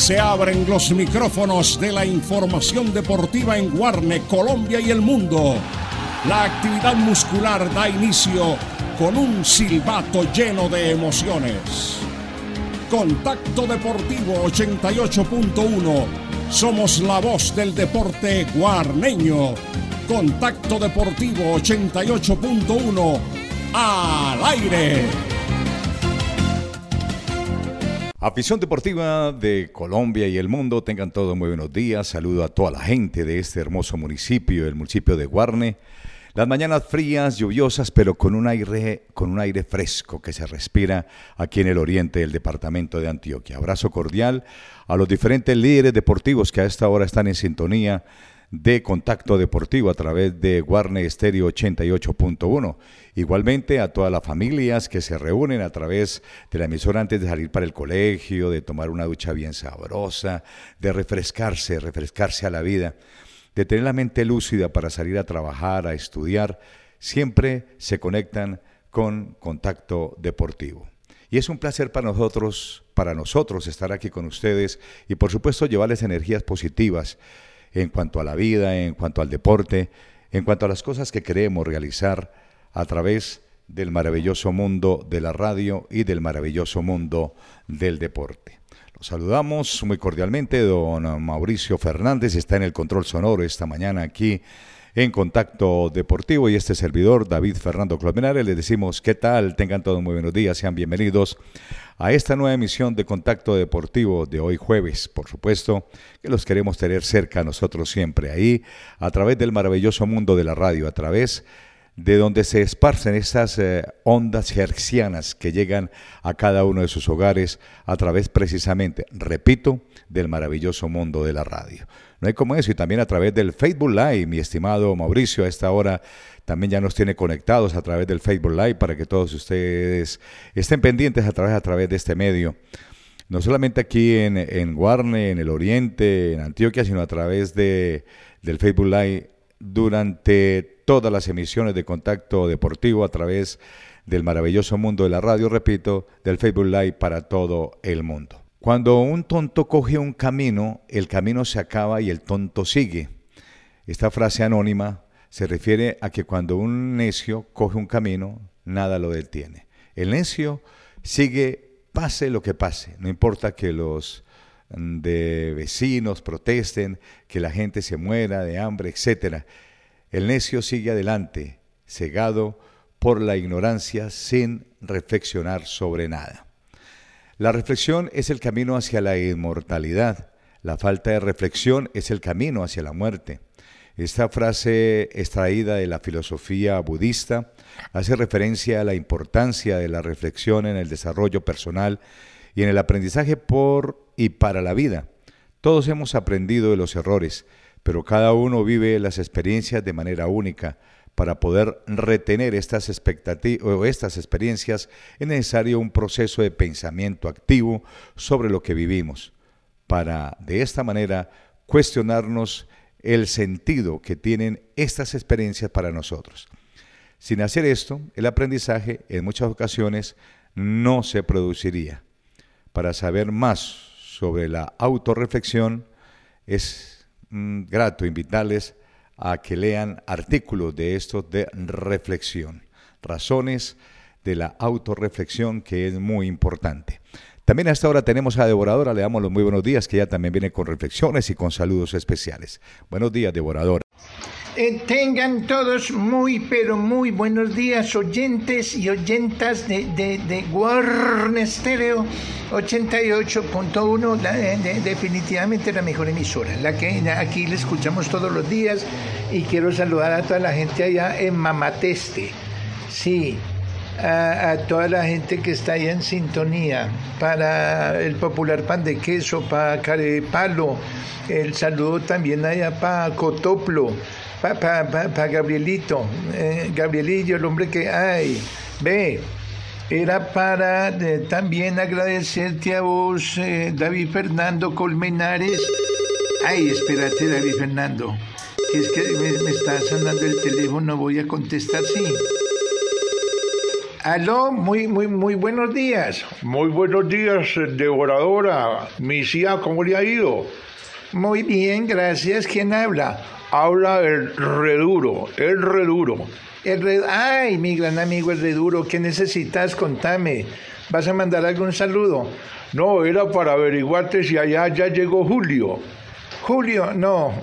Se abren los micrófonos de la información deportiva en Guarne, Colombia y el mundo. La actividad muscular da inicio con un silbato lleno de emociones. Contacto Deportivo 88.1. Somos la voz del deporte guarneño. Contacto Deportivo 88.1. Al aire. Afición deportiva de Colombia y el mundo, tengan todos muy buenos días. Saludo a toda la gente de este hermoso municipio, el municipio de Guarne. Las mañanas frías, lluviosas, pero con un aire, con un aire fresco que se respira aquí en el oriente del departamento de Antioquia. Abrazo cordial a los diferentes líderes deportivos que a esta hora están en sintonía de Contacto Deportivo a través de Guarne Estéreo 88.1. Igualmente a todas las familias que se reúnen a través de la emisora antes de salir para el colegio, de tomar una ducha bien sabrosa, de refrescarse, refrescarse a la vida de tener la mente lúcida para salir a trabajar, a estudiar, siempre se conectan con contacto deportivo. Y es un placer para nosotros, para nosotros estar aquí con ustedes y por supuesto llevarles energías positivas en cuanto a la vida, en cuanto al deporte, en cuanto a las cosas que queremos realizar a través del maravilloso mundo de la radio y del maravilloso mundo del deporte saludamos muy cordialmente. Don Mauricio Fernández está en el control sonoro esta mañana aquí en Contacto Deportivo y este servidor, David Fernando Clomenares. Les decimos qué tal, tengan todos muy buenos días, sean bienvenidos a esta nueva emisión de Contacto Deportivo de hoy jueves. Por supuesto que los queremos tener cerca a nosotros siempre, ahí a través del maravilloso mundo de la radio, a través de de donde se esparcen esas eh, ondas hercianas que llegan a cada uno de sus hogares a través precisamente, repito, del maravilloso mundo de la radio. No hay como eso, y también a través del Facebook Live, mi estimado Mauricio, a esta hora también ya nos tiene conectados a través del Facebook Live para que todos ustedes estén pendientes a través, a través de este medio. No solamente aquí en, en Guarne, en el Oriente, en Antioquia, sino a través de, del Facebook Live durante todas las emisiones de contacto deportivo a través del maravilloso mundo de la radio, repito, del Facebook Live para todo el mundo. Cuando un tonto coge un camino, el camino se acaba y el tonto sigue. Esta frase anónima se refiere a que cuando un necio coge un camino, nada lo detiene. El necio sigue pase lo que pase, no importa que los mm, de vecinos protesten, que la gente se muera de hambre, etcétera. El necio sigue adelante, cegado por la ignorancia sin reflexionar sobre nada. La reflexión es el camino hacia la inmortalidad. La falta de reflexión es el camino hacia la muerte. Esta frase extraída de la filosofía budista hace referencia a la importancia de la reflexión en el desarrollo personal y en el aprendizaje por y para la vida. Todos hemos aprendido de los errores, pero cada uno vive las experiencias de manera única. Para poder retener estas, expectativas o estas experiencias es necesario un proceso de pensamiento activo sobre lo que vivimos, para de esta manera cuestionarnos el sentido que tienen estas experiencias para nosotros. Sin hacer esto, el aprendizaje en muchas ocasiones no se produciría. Para saber más sobre la autorreflexión es Mm, grato invitarles a que lean artículos de estos de reflexión, razones de la autorreflexión que es muy importante. También hasta ahora tenemos a Devoradora, le damos los muy buenos días, que ella también viene con reflexiones y con saludos especiales. Buenos días, Devoradora. Eh, tengan todos muy, pero muy buenos días, oyentes y oyentas de, de, de Warner Stereo 88.1, eh, definitivamente la mejor emisora, la que aquí le escuchamos todos los días y quiero saludar a toda la gente allá en Mamateste. Sí, a, toda la gente que está ahí en sintonía, para el popular pan de queso, para Carepalo, el saludo también allá para Cotoplo para pa, Gabrielito, eh, Gabrielillo, el hombre que hay, ve, era para eh, también agradecerte a vos, eh, David Fernando Colmenares. Ay, espérate, David Fernando, que es que me, me está sonando el teléfono, voy a contestar, sí. Aló, muy, muy, muy buenos días. Muy buenos días, devoradora. Mi tía, ¿cómo le ha ido? Muy bien, gracias. ¿Quién habla? Habla el reduro, el reduro. El red... Ay, mi gran amigo el reduro, ¿qué necesitas? Contame. ¿Vas a mandar algún saludo? No, era para averiguarte si allá ya llegó Julio. Julio, no,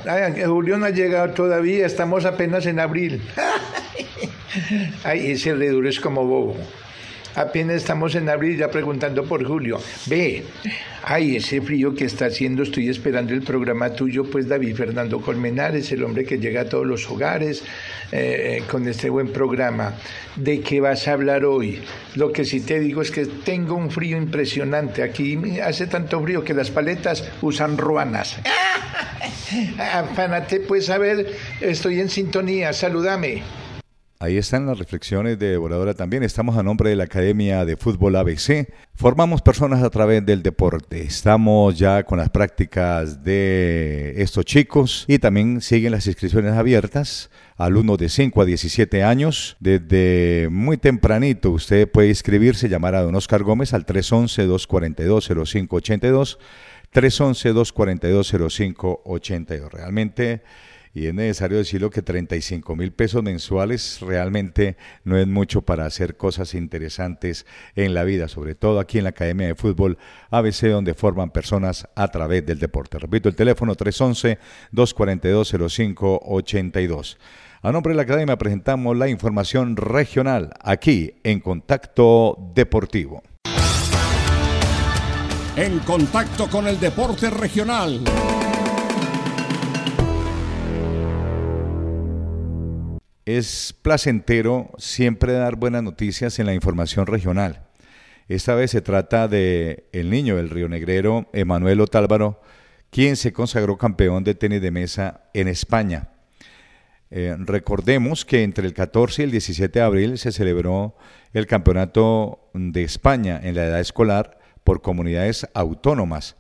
Julio no ha llegado todavía, estamos apenas en abril. Ay, ese reduro es como bobo. Apenas estamos en abril ya preguntando por Julio. Ve, ay, ese frío que está haciendo, estoy esperando el programa tuyo, pues David Fernando Colmenares, el hombre que llega a todos los hogares eh, con este buen programa. ¿De qué vas a hablar hoy? Lo que sí te digo es que tengo un frío impresionante. Aquí hace tanto frío que las paletas usan ruanas. Afánate, pues a ver, estoy en sintonía, salúdame. Ahí están las reflexiones de Devoradora también. Estamos a nombre de la Academia de Fútbol ABC. Formamos personas a través del deporte. Estamos ya con las prácticas de estos chicos y también siguen las inscripciones abiertas. Alumnos de 5 a 17 años. Desde muy tempranito usted puede inscribirse, llamar a don Oscar Gómez al 311-242-0582. 311-242-0582. Realmente y es necesario decirlo que 35 mil pesos mensuales realmente no es mucho para hacer cosas interesantes en la vida, sobre todo aquí en la Academia de Fútbol ABC, donde forman personas a través del deporte. Repito, el teléfono 311-242-0582. A nombre de la Academia presentamos la información regional aquí en Contacto Deportivo. En contacto con el deporte regional. Es placentero siempre dar buenas noticias en la información regional. Esta vez se trata de el niño del Río Negrero, Emanuel Otálvaro, quien se consagró campeón de tenis de mesa en España. Eh, recordemos que entre el 14 y el 17 de abril se celebró el Campeonato de España en la edad escolar por comunidades autónomas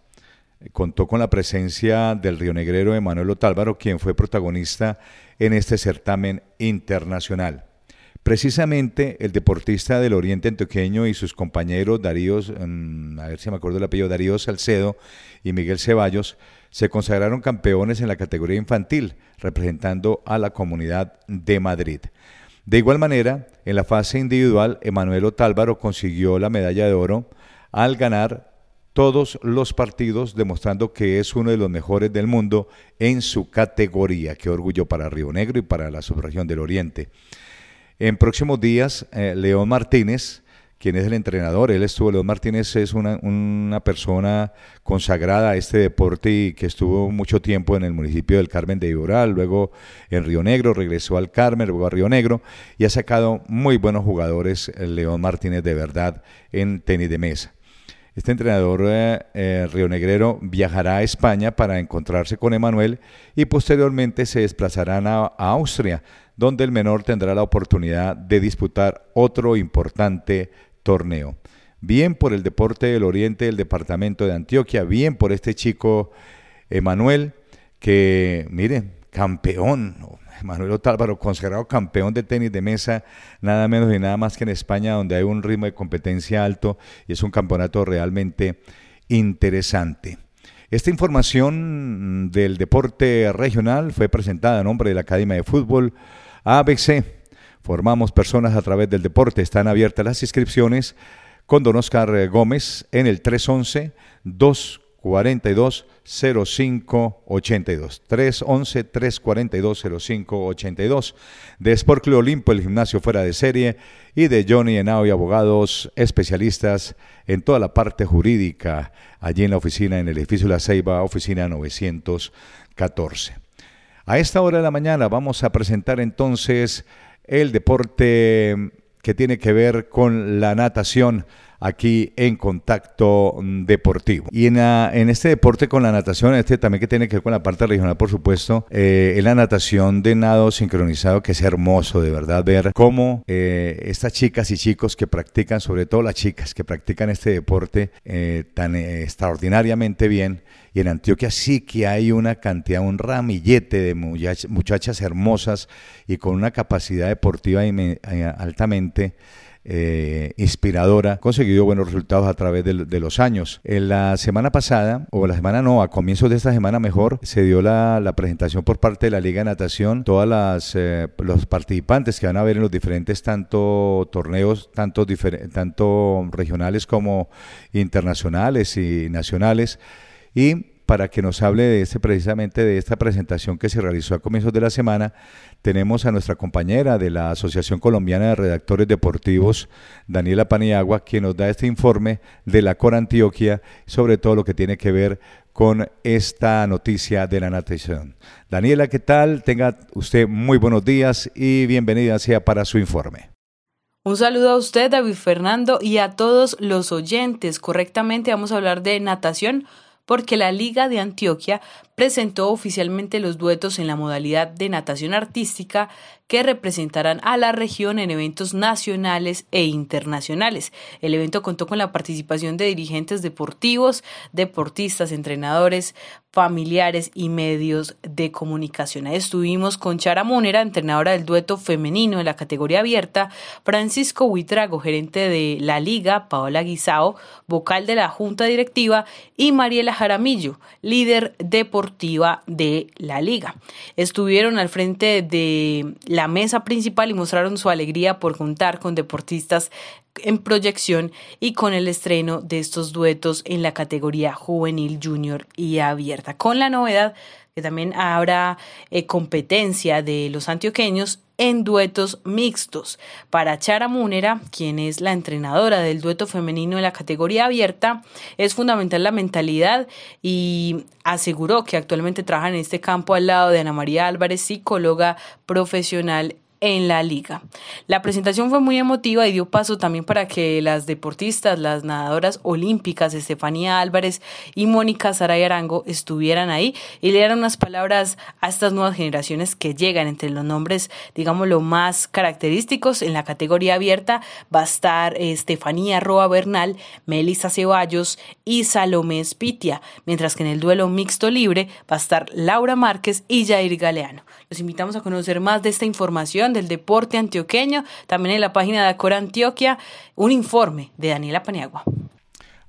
contó con la presencia del rionegrero Emanuel Otálvaro, quien fue protagonista en este certamen internacional. Precisamente el deportista del Oriente Antioqueño y sus compañeros Darío, mm, a ver si me acuerdo el apellido, Darío Salcedo y Miguel Ceballos, se consagraron campeones en la categoría infantil, representando a la comunidad de Madrid. De igual manera, en la fase individual, Emanuel Otálvaro consiguió la medalla de oro al ganar todos los partidos, demostrando que es uno de los mejores del mundo en su categoría. Qué orgullo para Río Negro y para la subregión del Oriente. En próximos días, eh, León Martínez, quien es el entrenador, él estuvo, León Martínez es una, una, persona consagrada a este deporte y que estuvo mucho tiempo en el municipio del Carmen de Iboral, luego en Río Negro, regresó al Carmen, luego a Río Negro y ha sacado muy buenos jugadores, León Martínez de verdad, en tenis de mesa. Este entrenador eh, eh, rionegrero viajará a España para encontrarse con Emanuel y posteriormente se desplazarán a, Austria, donde el menor tendrá la oportunidad de disputar otro importante torneo. Bien por el deporte del oriente del departamento de Antioquia, bien por este chico Emanuel, que, mire, campeón, Manuel Otálvaro, consagrado campeón de tenis de mesa, nada menos y nada más que en España, donde hay un ritmo de competencia alto y es un campeonato realmente interesante. Esta información del deporte regional fue presentada a nombre de la Academia de Fútbol ABC. Formamos personas a través del deporte. Están abiertas las inscripciones con don Oscar Gómez en el 311 2 42 05 82 311 342 05 82 de Sport Olimpo el gimnasio fuera de serie. Y de Johnny Henao y abogados especialistas en toda la parte jurídica allí en la oficina en el edificio La Ceiba oficina 914 a esta hora de la mañana vamos a presentar entonces el deporte que tiene que ver con la natación aquí en Contacto Deportivo. Y en, este deporte con la natación, este también que tiene que ver con la parte regional, por supuesto, eh, es la natación de nado sincronizado, que es hermoso de verdad ver cómo eh, estas chicas y chicos que practican, sobre todo las chicas que practican este deporte eh, tan extraordinariamente bien, y en Antioquia sí que hay una cantidad, un ramillete de muchachas hermosas y con una capacidad deportiva altamente eh, inspiradora, conseguido buenos resultados a través de, los años. En la semana pasada, o la semana no, a comienzos de esta semana mejor, se dio la, presentación por parte de la Liga de Natación, todas las eh, los participantes que van a ver en los diferentes tanto torneos, tanto, tanto regionales como internacionales y nacionales. Y para que nos hable de este, precisamente de esta presentación que se realizó a comienzos de la semana, tenemos a nuestra compañera de la Asociación Colombiana de Redactores Deportivos, Daniela Paniagua, quien nos da este informe de la Cor Antioquia sobre todo lo que tiene que ver con esta noticia de la natación. Daniela, ¿qué tal? Tenga usted muy buenos días y bienvenida sea para su informe. Un saludo a usted, David Fernando, y a todos los oyentes. Correctamente vamos a hablar de natación porque la Liga de Antioquia presentó oficialmente los duetos en la modalidad de natación artística que representarán a la región en eventos nacionales e internacionales. El evento contó con la participación de dirigentes deportivos, deportistas, entrenadores, familiares y medios de comunicación. estuvimos con Chara Munera, entrenadora del dueto femenino en la categoría abierta, Francisco Huitrago, gerente de la liga, Paola Guisao, vocal de la junta directiva, y Mariela Jaramillo, líder deportiva de la liga. Estuvieron al frente de la mesa principal y mostraron su alegría por contar con deportistas en proyección y con el estreno de estos duetos en la categoría juvenil, junior y abierta. Con la novedad que también habrá eh, competencia de los antioqueños en duetos mixtos. Para Chara Múnera, quien es la entrenadora del dueto femenino en la categoría abierta, es fundamental la mentalidad y aseguró que actualmente trabaja en este campo al lado de Ana María Álvarez, psicóloga profesional en la liga. La presentación fue muy emotiva y dio paso también para que las deportistas, las nadadoras olímpicas Estefanía Álvarez y Mónica Saray Arango estuvieran ahí y le dieran unas palabras a estas nuevas generaciones que llegan entre los nombres, digamos, lo más característicos en la categoría abierta va a estar Estefanía Roa Bernal, Melissa Ceballos y Salomé Spitia, mientras que en el duelo mixto libre va a estar Laura Márquez y Jair Galeano. Los invitamos a conocer más de esta información del deporte antioqueño, también en la página de Acora Antioquia, un informe de Daniela Paniagua.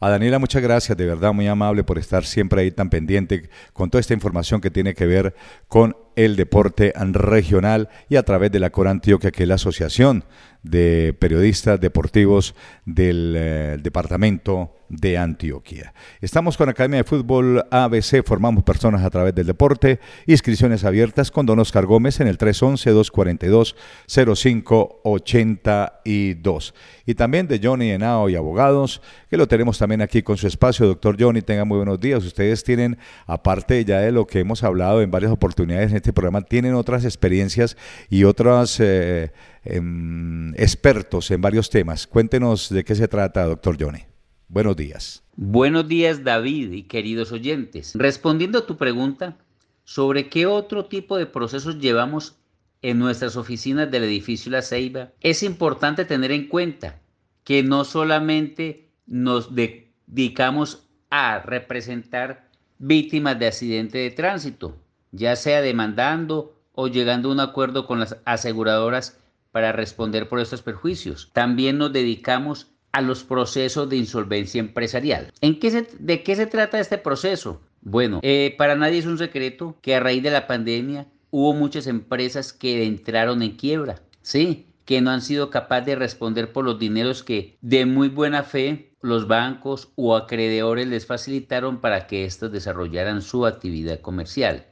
A Daniela, muchas gracias, de verdad muy amable por estar siempre ahí tan pendiente con toda esta información que tiene que ver con el deporte regional y a través de la Cora Antioquia, que es la asociación de periodistas deportivos del eh, departamento de Antioquia. Estamos con Academia de Fútbol ABC, formamos personas a través del deporte, inscripciones abiertas con Don Oscar Gómez en el 311-242-0582. Y también de Johnny Henao y Abogados, que lo tenemos también aquí con su espacio. Doctor Johnny, tenga muy buenos días. Ustedes tienen, aparte ya de lo que hemos hablado en varias oportunidades en este programa, tienen otras experiencias y otros eh, em, expertos en varios temas. Cuéntenos de qué se trata, doctor Johnny. Buenos días. Buenos días, David y queridos oyentes. Respondiendo a tu pregunta sobre qué otro tipo de procesos llevamos en nuestras oficinas del edificio La Ceiba, es importante tener en cuenta que no solamente nos dedicamos a representar víctimas de accidente de tránsito, ya sea demandando o llegando a un acuerdo con las aseguradoras para responder por estos perjuicios. También nos dedicamos a los procesos de insolvencia empresarial. ¿En qué ¿De qué se trata este proceso? Bueno, eh, para nadie es un secreto que a raíz de la pandemia hubo muchas empresas que entraron en quiebra, ¿sí? Que no han sido capaces de responder por los dineros que de muy buena fe los bancos o acreedores les facilitaron para que éstas desarrollaran su actividad comercial.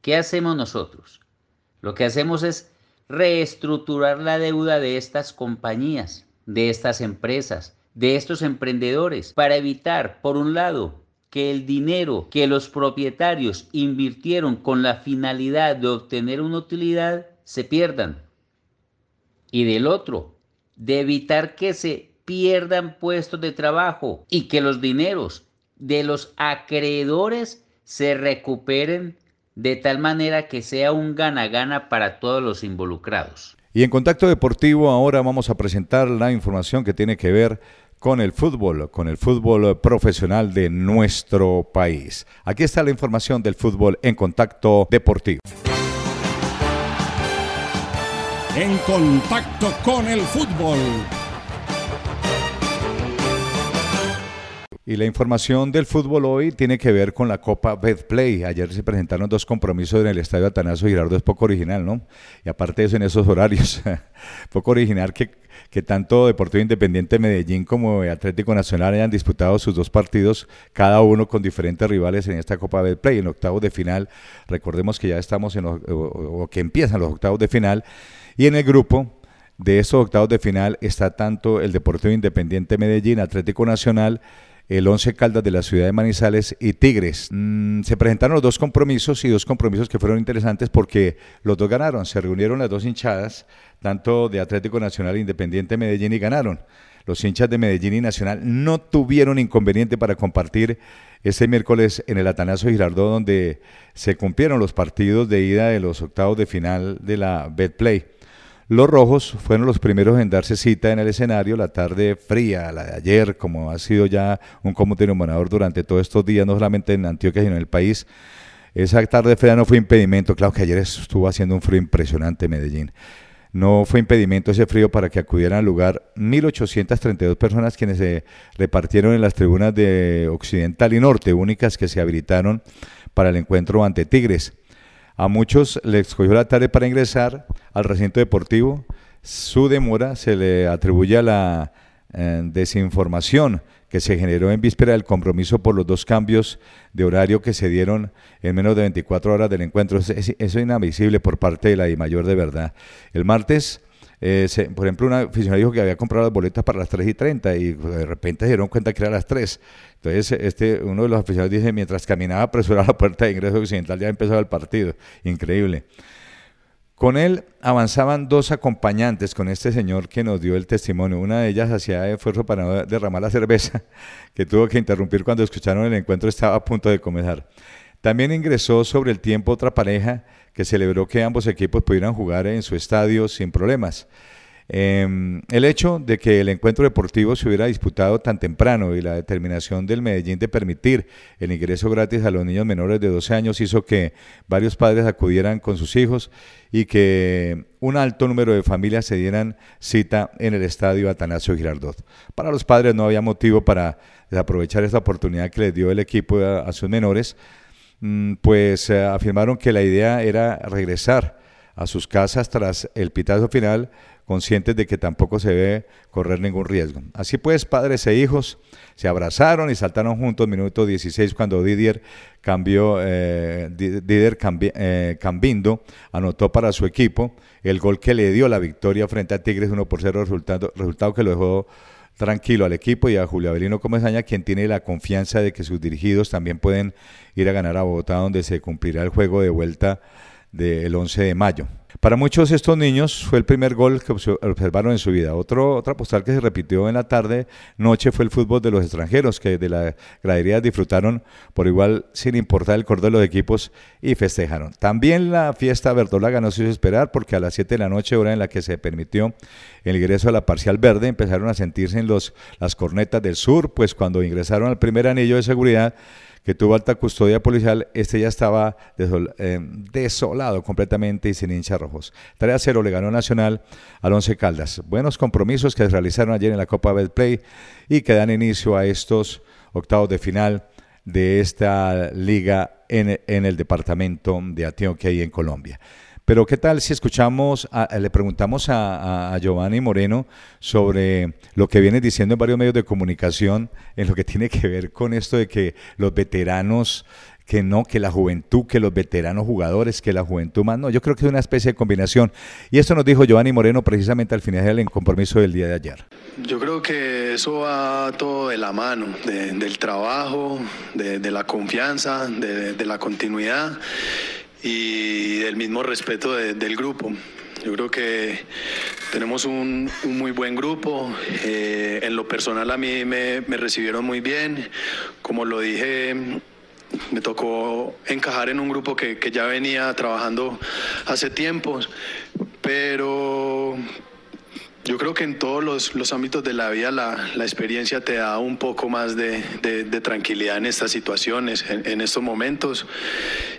¿Qué hacemos nosotros? Lo que hacemos es reestructurar la deuda de estas compañías de estas empresas, de estos emprendedores, para evitar, por un lado, que el dinero que los propietarios invirtieron con la finalidad de obtener una utilidad se pierdan. Y del otro, de evitar que se pierdan puestos de trabajo y que los dineros de los acreedores se recuperen de tal manera que sea un gana-gana para todos los involucrados. Y en Contacto Deportivo ahora vamos a presentar la información que tiene que ver con el fútbol, con el fútbol profesional de nuestro país. Aquí está la información del fútbol en Contacto Deportivo. En contacto con el fútbol Y la información del fútbol hoy tiene que ver con la Copa Betplay. Ayer se presentaron dos compromisos en el estadio Atanasio Girardo, es poco original, ¿no? Y aparte de eso, en esos horarios, poco original que, que tanto Deportivo Independiente Medellín como Atlético Nacional hayan disputado sus dos partidos, cada uno con diferentes rivales en esta Copa Betplay. En octavos de final, recordemos que ya estamos en los, o que empiezan los octavos de final, y en el grupo de estos octavos de final está tanto el Deportivo Independiente Medellín, Atlético Nacional, el Once Caldas de la ciudad de Manizales y Tigres. Mm, se presentaron los dos compromisos y dos compromisos que fueron interesantes porque los dos ganaron. Se reunieron las dos hinchadas, tanto de Atlético Nacional e Independiente Medellín, y ganaron. Los hinchas de Medellín y Nacional no tuvieron inconveniente para compartir este miércoles en el Atanasio Girardot, donde se cumplieron los partidos de ida de los octavos de final de la Betplay. Los rojos fueron los primeros en darse cita en el escenario la tarde fría, la de ayer, como ha sido ya un común denominador durante todos estos días, no solamente en Antioquia, sino en el país. Esa tarde fría no fue impedimento, claro que ayer estuvo haciendo un frío impresionante en Medellín. No fue impedimento ese frío para que acudieran al lugar 1.832 personas quienes se repartieron en las tribunas de Occidental y Norte, únicas que se habilitaron para el encuentro ante Tigres. A muchos les cogió la tarde para ingresar al recinto deportivo. Su demora se le atribuye a la eh, desinformación que se generó en víspera del compromiso por los dos cambios de horario que se dieron en menos de 24 horas del encuentro. Eso es inadmisible por parte de la I mayor de verdad. El martes eh, por ejemplo, una aficionado dijo que había comprado las boletas para las 3 y 30 y de repente se dieron cuenta que era las 3. Entonces, este, uno de los aficionados dice, mientras caminaba apresuraba la puerta de ingreso occidental, ya empezaba el partido. Increíble. Con él avanzaban dos acompañantes con este señor que nos dio el testimonio. Una de ellas hacía esfuerzo para no derramar la cerveza, que tuvo que interrumpir cuando escucharon el encuentro, estaba a punto de comenzar. También ingresó sobre el tiempo otra pareja que celebró que ambos equipos pudieran jugar en su estadio sin problemas. Em, el hecho de que el encuentro deportivo se hubiera disputado tan temprano y la determinación del Medellín de permitir el ingreso gratis a los niños menores de 12 años hizo que varios padres acudieran con sus hijos y que un alto número de familias se dieran cita en el estadio Atanasio Girardot. Para los padres no había motivo para desaprovechar esta oportunidad que les dio el equipo a sus menores pues eh, afirmaron que la idea era regresar a sus casas tras el pitazo final, conscientes de que tampoco se debe correr ningún riesgo. Así pues, padres e hijos se abrazaron y saltaron juntos minuto 16 cuando Didier cambió, eh, Didier eh, Cambindo anotó para su equipo el gol que le dio la victoria frente a Tigres 1 por 0, resultado, resultado que lo dejó tranquilo al equipo y a Julio Avelino Comesaña, quien tiene la confianza de que sus dirigidos también pueden ir a ganar a Bogotá, donde se cumplirá el juego de vuelta del 11 de mayo. Para muchos de estos niños fue el primer gol que observaron en su vida. Otro, otra postal que se repitió en la tarde, noche, fue el fútbol de los extranjeros, que de la gradería disfrutaron por igual sin importar el cordón de los equipos y festejaron. También la fiesta verdolaga no se hizo esperar porque a las 7 de la noche, hora en la que se permitió el ingreso a la parcial verde, empezaron a sentirse en los, las cornetas del sur, pues cuando ingresaron al primer anillo de seguridad, que tuvo alta custodia policial, este ya estaba eh, desolado completamente y sin hinchas rojos. 3 a 0 le ganó Nacional al Once Caldas. Buenos compromisos que se realizaron ayer en la Copa Betplay y que dan inicio a estos octavos de final de esta liga en, en el departamento de Antioquia y en Colombia. Pero ¿qué tal si escuchamos, le preguntamos a, Giovanni Moreno sobre lo que viene diciendo en varios medios de comunicación en lo que tiene que ver con esto de que los veteranos que no, que la juventud, que los veteranos jugadores, que la juventud más. No, yo creo que es una especie de combinación. Y esto nos dijo Giovanni Moreno precisamente al final del compromiso del día de ayer. Yo creo que eso va todo de la mano, del trabajo, de, la confianza, de la continuidad y del mismo respeto del grupo. Yo creo que tenemos un, muy buen grupo. Eh, en lo personal a mí me, recibieron muy bien. Como lo dije, me tocó encajar en un grupo que, que ya venía trabajando hace tiempo, pero yo creo que en todos los, ámbitos de la vida la, experiencia te da un poco más de, tranquilidad en estas situaciones, en, estos momentos,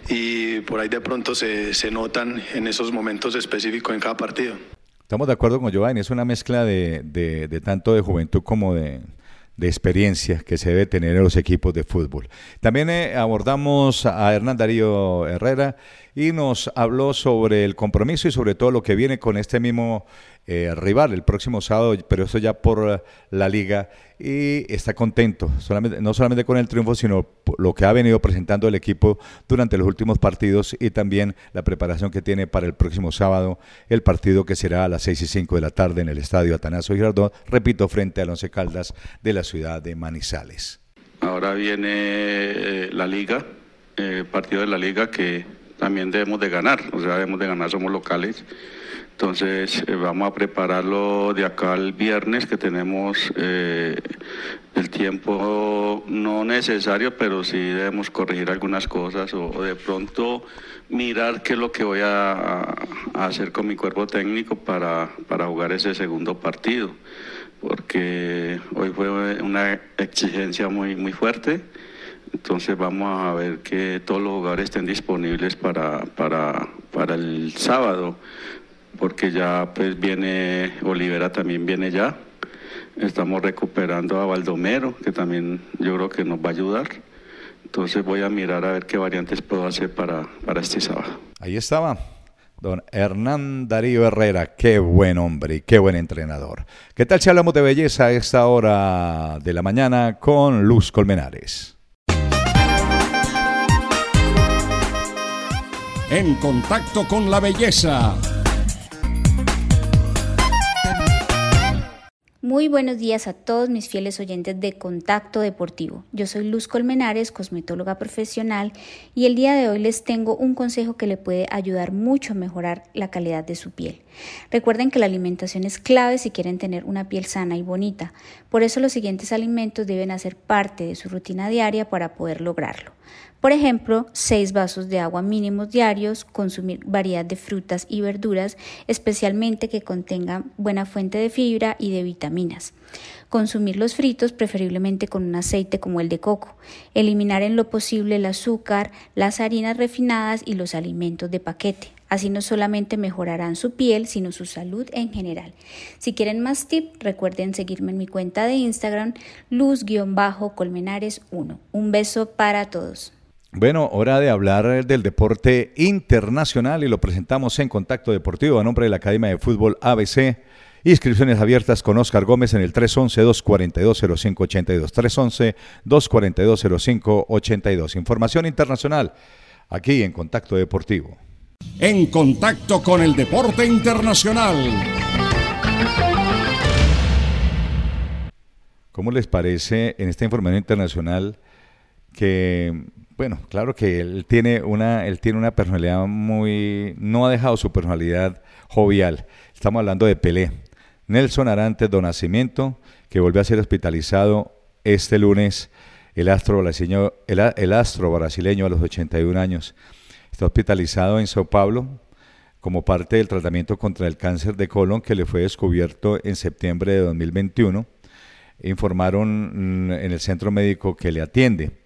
y por ahí de pronto se, notan en esos momentos específicos en cada partido. Estamos de acuerdo con Giovanni, es una mezcla de, tanto de juventud como de, de experiencia que se debe tener en los equipos de fútbol. También eh, abordamos a Hernán Darío Herrera y nos habló sobre el compromiso y sobre todo lo que viene con este mismo eh, el próximo sábado, pero eso ya por la liga y está contento, solamente, no solamente con el triunfo, sino lo que ha venido presentando el equipo durante los últimos partidos y también la preparación que tiene para el próximo sábado, el partido que será a las 6 y 5 de la tarde en el estadio Atanasio Girardot, repito, frente al Once Caldas de la ciudad de Manizales. Ahora viene eh, la liga, el partido de la liga que también debemos de ganar, o sea, debemos de ganar, somos locales. Entonces eh, vamos a prepararlo de acá al viernes que tenemos eh, el tiempo no necesario, pero sí debemos corregir algunas cosas o, de pronto mirar qué es lo que voy a, hacer con mi cuerpo técnico para, para jugar ese segundo partido, porque hoy fue una exigencia muy, muy fuerte. Entonces vamos a ver que todos los jugadores estén disponibles para, para, para el sábado porque ya pues viene, Olivera también viene ya. Estamos recuperando a Baldomero, que también yo creo que nos va a ayudar. Entonces voy a mirar a ver qué variantes puedo hacer para, para este sábado. Ahí estaba. Don Hernán Darío Herrera, qué buen hombre y qué buen entrenador. ¿Qué tal si hablamos de belleza a esta hora de la mañana con Luz Colmenares? En contacto con la belleza Muy buenos días a todos mis fieles oyentes de Contacto Deportivo. Yo soy Luz Colmenares, cosmetóloga profesional, y el día de hoy les tengo un consejo que le puede ayudar mucho a mejorar la calidad de su piel. Recuerden que la alimentación es clave si quieren tener una piel sana y bonita. Por eso los siguientes alimentos deben hacer parte de su rutina diaria para poder lograrlo. Por ejemplo, 6 vasos de agua mínimos diarios, consumir variedad de frutas y verduras, especialmente que contengan buena fuente de fibra y de vitaminas. Consumir los fritos preferiblemente con un aceite como el de coco. Eliminar en lo posible el azúcar, las harinas refinadas y los alimentos de paquete. Así no solamente mejorarán su piel, sino su salud en general. Si quieren más tips, recuerden seguirme en mi cuenta de Instagram, luz-colmenares1. Un beso para todos. Bueno, hora de hablar del deporte internacional y lo presentamos en Contacto Deportivo a nombre de la Academia de Fútbol ABC. Inscripciones abiertas con Oscar Gómez en el 311-242-0582. 311-242-0582. Información internacional aquí en Contacto Deportivo. En contacto con el deporte internacional. ¿Cómo les parece en esta información internacional que bueno, claro que él tiene una, él tiene una personalidad muy, no ha dejado su personalidad jovial. Estamos hablando de Pelé. Nelson Arantes do Nacimiento, que volvió a ser hospitalizado este lunes, el astro brasileño, el, astro brasileño a los 81 años. Está hospitalizado en Sao Paulo como parte del tratamiento contra el cáncer de colon que le fue descubierto en septiembre de 2021. Informaron mm, en el centro médico que le atiende.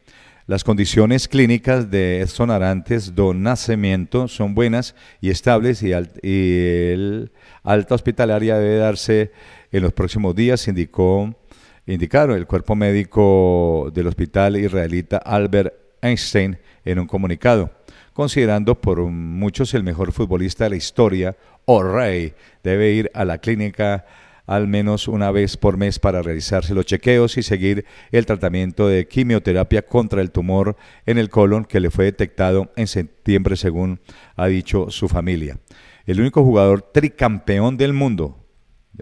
Las condiciones clínicas de Edson Arantes do Nacimiento son buenas y estables y, el alta hospitalaria debe darse en los próximos días, indicó, indicaron el cuerpo médico del hospital israelita Albert Einstein en un comunicado. Considerando por muchos el mejor futbolista de la historia, o rey, debe ir a la clínica al menos una vez por mes para realizarse los chequeos y seguir el tratamiento de quimioterapia contra el tumor en el colon que le fue detectado en septiembre según ha dicho su familia. El único jugador tricampeón del mundo,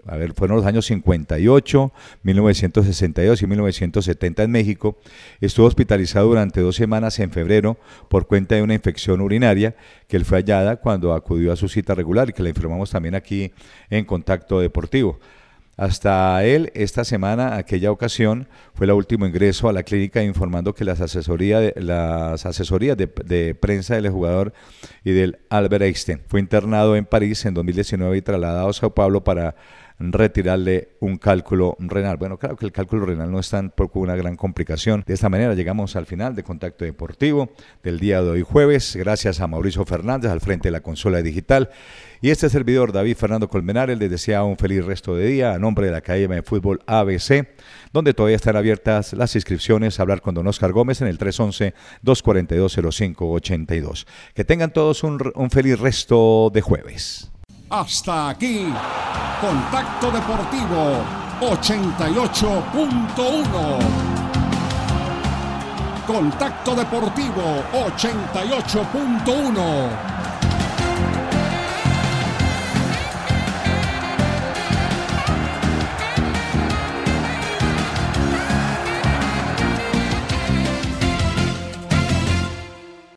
a ver, fueron los años 58, 1962 y 1970 en México. Estuvo hospitalizado durante dos semanas en febrero por cuenta de una infección urinaria que él fue hallada cuando acudió a su cita regular y que le informamos también aquí en Contacto Deportivo. Hasta él, esta semana, aquella ocasión, fue el último ingreso a la clínica informando que las, asesorías de, las asesorías de, de, prensa del jugador y del Albert Einstein fue internado en París en 2019 y trasladado a Sao Paulo para retirarle un cálculo renal. Bueno, claro que el cálculo renal no es tampoco una gran complicación. De esta manera llegamos al final de Contacto Deportivo del día de hoy jueves. Gracias a Mauricio Fernández al frente de la consola digital. Y este servidor, David Fernando Colmenares, les desea un feliz resto de día a nombre de la Academia de Fútbol ABC, donde todavía están abiertas las inscripciones. Hablar con don Oscar Gómez en el 311-242-0582. Que tengan todos un feliz resto de jueves. Hasta aquí, Contacto Deportivo 88.1. Contacto Deportivo 88.1